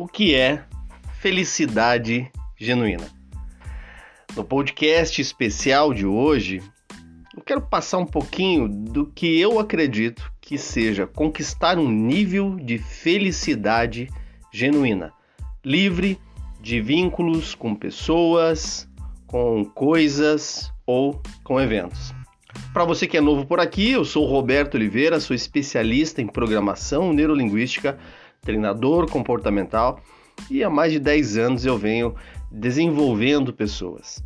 o que é felicidade genuína. No podcast especial de hoje, eu quero passar um pouquinho do que eu acredito que seja conquistar um nível de felicidade genuína, livre de vínculos com pessoas, com coisas ou com eventos. Para você que é novo por aqui, eu sou Roberto Oliveira, sou especialista em programação neurolinguística treinador comportamental e há mais de 10 anos eu venho desenvolvendo pessoas.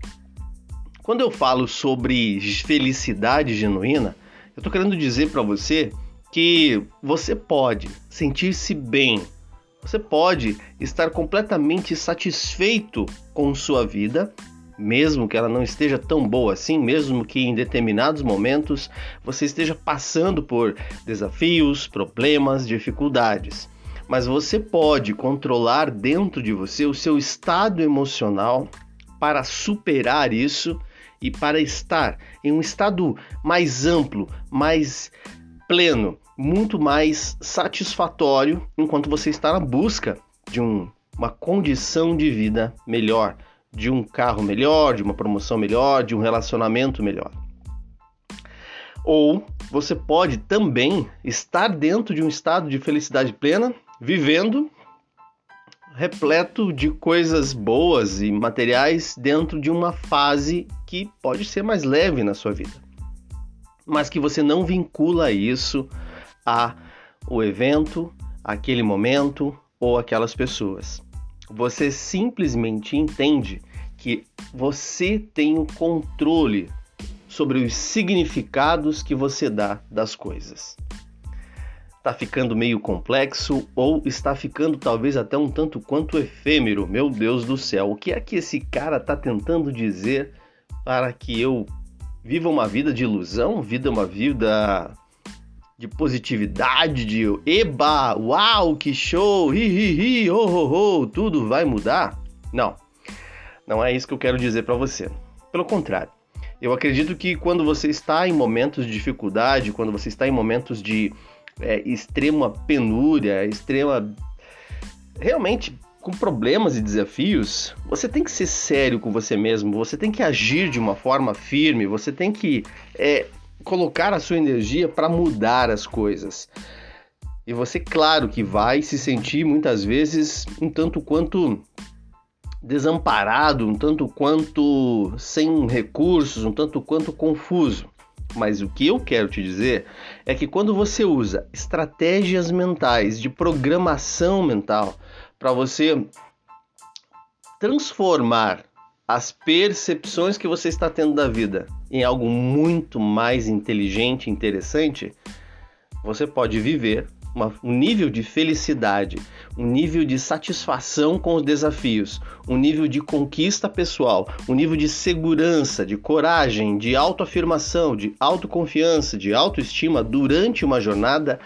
Quando eu falo sobre felicidade genuína, eu estou querendo dizer para você que você pode sentir-se bem, você pode estar completamente satisfeito com sua vida, mesmo que ela não esteja tão boa assim, mesmo que em determinados momentos você esteja passando por desafios, problemas, dificuldades mas você pode controlar dentro de você o seu estado emocional para superar isso e para estar em um estado mais amplo, mais pleno, muito mais satisfatório enquanto você está na busca de um, uma condição de vida melhor, de um carro melhor, de uma promoção melhor, de um relacionamento melhor. Ou você pode também estar dentro de um estado de felicidade plena vivendo repleto de coisas boas e materiais dentro de uma fase que pode ser mais leve na sua vida, mas que você não vincula isso a o evento, aquele momento ou aquelas pessoas. Você simplesmente entende que você tem o controle sobre os significados que você dá das coisas está ficando meio complexo ou está ficando talvez até um tanto quanto efêmero. Meu Deus do céu, o que é que esse cara está tentando dizer para que eu viva uma vida de ilusão, vida uma vida de positividade, de eba, uau, que show, hi hi hi, oh, oh, oh, tudo vai mudar? Não. Não é isso que eu quero dizer para você. Pelo contrário, eu acredito que quando você está em momentos de dificuldade, quando você está em momentos de é, extrema penúria, extrema. realmente com problemas e desafios, você tem que ser sério com você mesmo, você tem que agir de uma forma firme, você tem que é, colocar a sua energia para mudar as coisas. E você, claro, que vai se sentir muitas vezes um tanto quanto desamparado, um tanto quanto sem recursos, um tanto quanto confuso. Mas o que eu quero te dizer é que quando você usa estratégias mentais de programação mental para você transformar as percepções que você está tendo da vida em algo muito mais inteligente e interessante, você pode viver uma, um nível de felicidade, um nível de satisfação com os desafios, um nível de conquista pessoal, um nível de segurança, de coragem, de autoafirmação, de autoconfiança, de autoestima durante uma jornada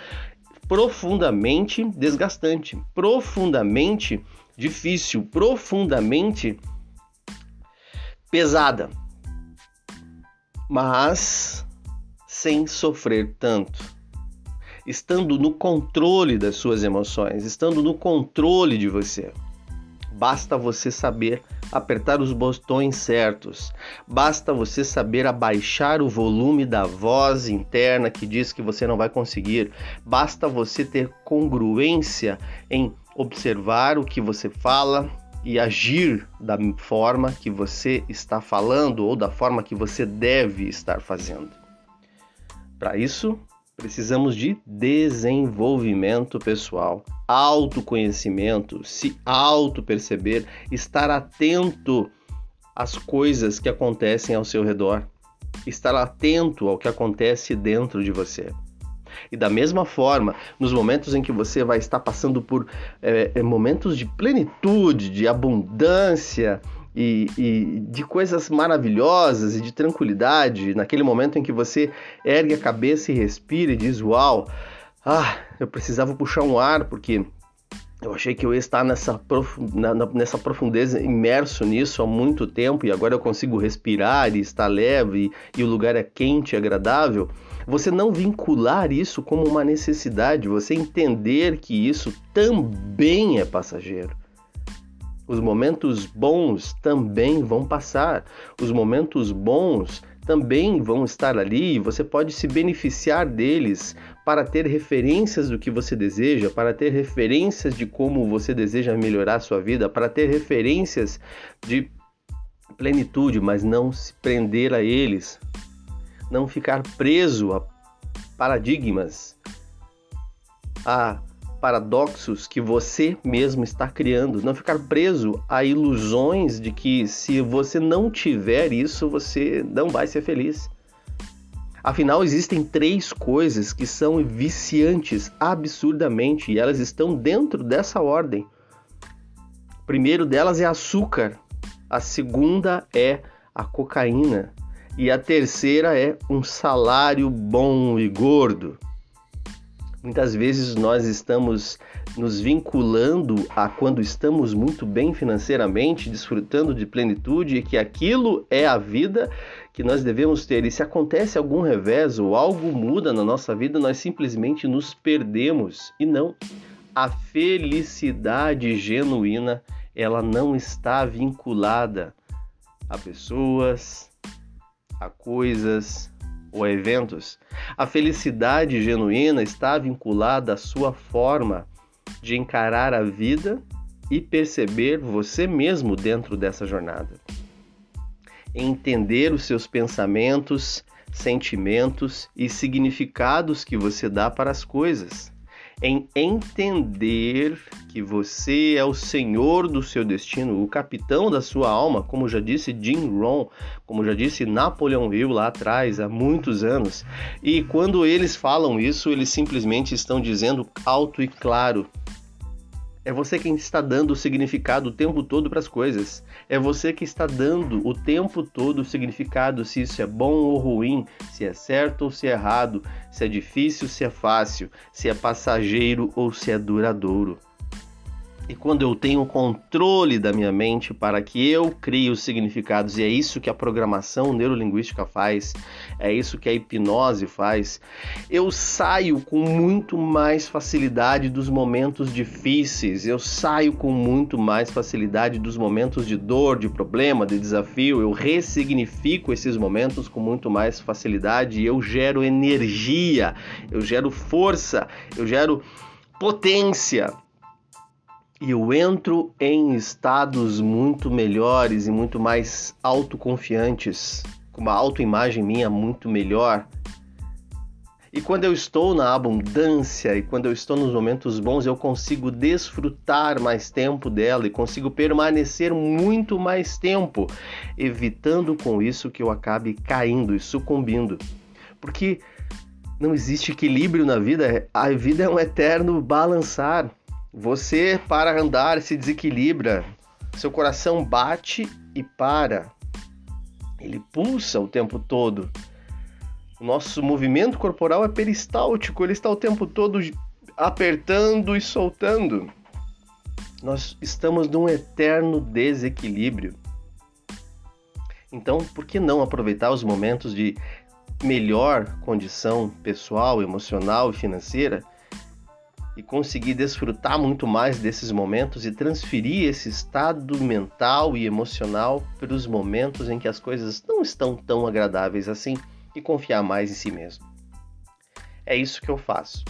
profundamente desgastante, profundamente difícil, profundamente pesada, mas sem sofrer tanto estando no controle das suas emoções, estando no controle de você. Basta você saber apertar os botões certos. Basta você saber abaixar o volume da voz interna que diz que você não vai conseguir. Basta você ter congruência em observar o que você fala e agir da forma que você está falando ou da forma que você deve estar fazendo. Para isso, Precisamos de desenvolvimento pessoal, autoconhecimento, se auto-perceber, estar atento às coisas que acontecem ao seu redor, estar atento ao que acontece dentro de você. E da mesma forma, nos momentos em que você vai estar passando por é, momentos de plenitude, de abundância, e, e, de coisas maravilhosas e de tranquilidade, naquele momento em que você ergue a cabeça e respira e diz: Uau, ah, eu precisava puxar um ar porque Eu achei que eu ia estar nessa, prof... nessa profundeza, imerso nisso há muito tempo e agora eu consigo respirar e estar leve e, e o lugar é quente e agradável. Você não vincular isso como uma necessidade, você entender que isso também é passageiro. Os momentos bons também vão passar. Os momentos bons também vão estar ali e você pode se beneficiar deles para ter referências do que você deseja, para ter referências de como você deseja melhorar sua vida, para ter referências de plenitude, mas não se prender a eles, não ficar preso a paradigmas, a paradoxos que você mesmo está criando, não ficar preso a ilusões de que se você não tiver isso, você não vai ser feliz. Afinal, existem três coisas que são viciantes absurdamente e elas estão dentro dessa ordem. O primeiro delas é açúcar, a segunda é a cocaína e a terceira é um salário bom e gordo. Muitas vezes nós estamos nos vinculando a quando estamos muito bem financeiramente, desfrutando de plenitude e que aquilo é a vida que nós devemos ter. E se acontece algum revés ou algo muda na nossa vida, nós simplesmente nos perdemos. E não, a felicidade genuína, ela não está vinculada a pessoas, a coisas, ou eventos, a felicidade genuína está vinculada à sua forma de encarar a vida e perceber você mesmo dentro dessa jornada. Entender os seus pensamentos, sentimentos e significados que você dá para as coisas em entender que você é o senhor do seu destino, o capitão da sua alma, como já disse Jim Rohn, como já disse Napoleão Hill lá atrás, há muitos anos. E quando eles falam isso, eles simplesmente estão dizendo alto e claro é você quem está dando o significado o tempo todo para as coisas. É você que está dando o tempo todo o significado se isso é bom ou ruim, se é certo ou se é errado, se é difícil se é fácil, se é passageiro ou se é duradouro. E quando eu tenho controle da minha mente para que eu crie os significados, e é isso que a programação neurolinguística faz, é isso que a hipnose faz, eu saio com muito mais facilidade dos momentos difíceis, eu saio com muito mais facilidade dos momentos de dor, de problema, de desafio, eu ressignifico esses momentos com muito mais facilidade e eu gero energia, eu gero força, eu gero potência e eu entro em estados muito melhores e muito mais autoconfiantes, com uma autoimagem minha muito melhor. E quando eu estou na abundância e quando eu estou nos momentos bons, eu consigo desfrutar mais tempo dela e consigo permanecer muito mais tempo, evitando com isso que eu acabe caindo e sucumbindo. Porque não existe equilíbrio na vida, a vida é um eterno balançar. Você, para andar, se desequilibra. Seu coração bate e para. Ele pulsa o tempo todo. O nosso movimento corporal é peristáltico, ele está o tempo todo apertando e soltando. Nós estamos num eterno desequilíbrio. Então, por que não aproveitar os momentos de melhor condição pessoal, emocional e financeira e conseguir desfrutar muito mais desses momentos e transferir esse estado mental e emocional para os momentos em que as coisas não estão tão agradáveis assim e confiar mais em si mesmo. É isso que eu faço.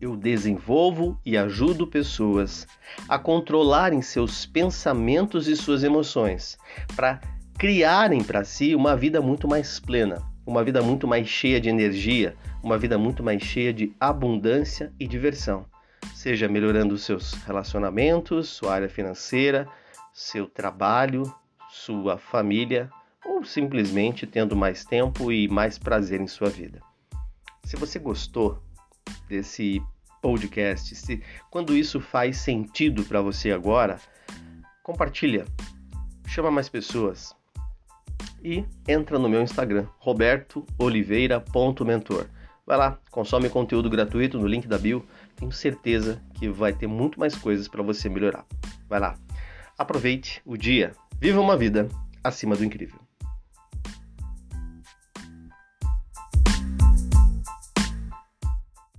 Eu desenvolvo e ajudo pessoas a controlarem seus pensamentos e suas emoções para criarem para si uma vida muito mais plena, uma vida muito mais cheia de energia, uma vida muito mais cheia de abundância e diversão. Seja melhorando seus relacionamentos, sua área financeira, seu trabalho, sua família ou simplesmente tendo mais tempo e mais prazer em sua vida. Se você gostou desse podcast, se quando isso faz sentido para você agora, compartilha, chama mais pessoas, e entra no meu Instagram, robertooliveira.mentor. Vai lá, consome conteúdo gratuito no link da bio, tenho certeza que vai ter muito mais coisas para você melhorar. Vai lá, aproveite o dia, viva uma vida acima do incrível.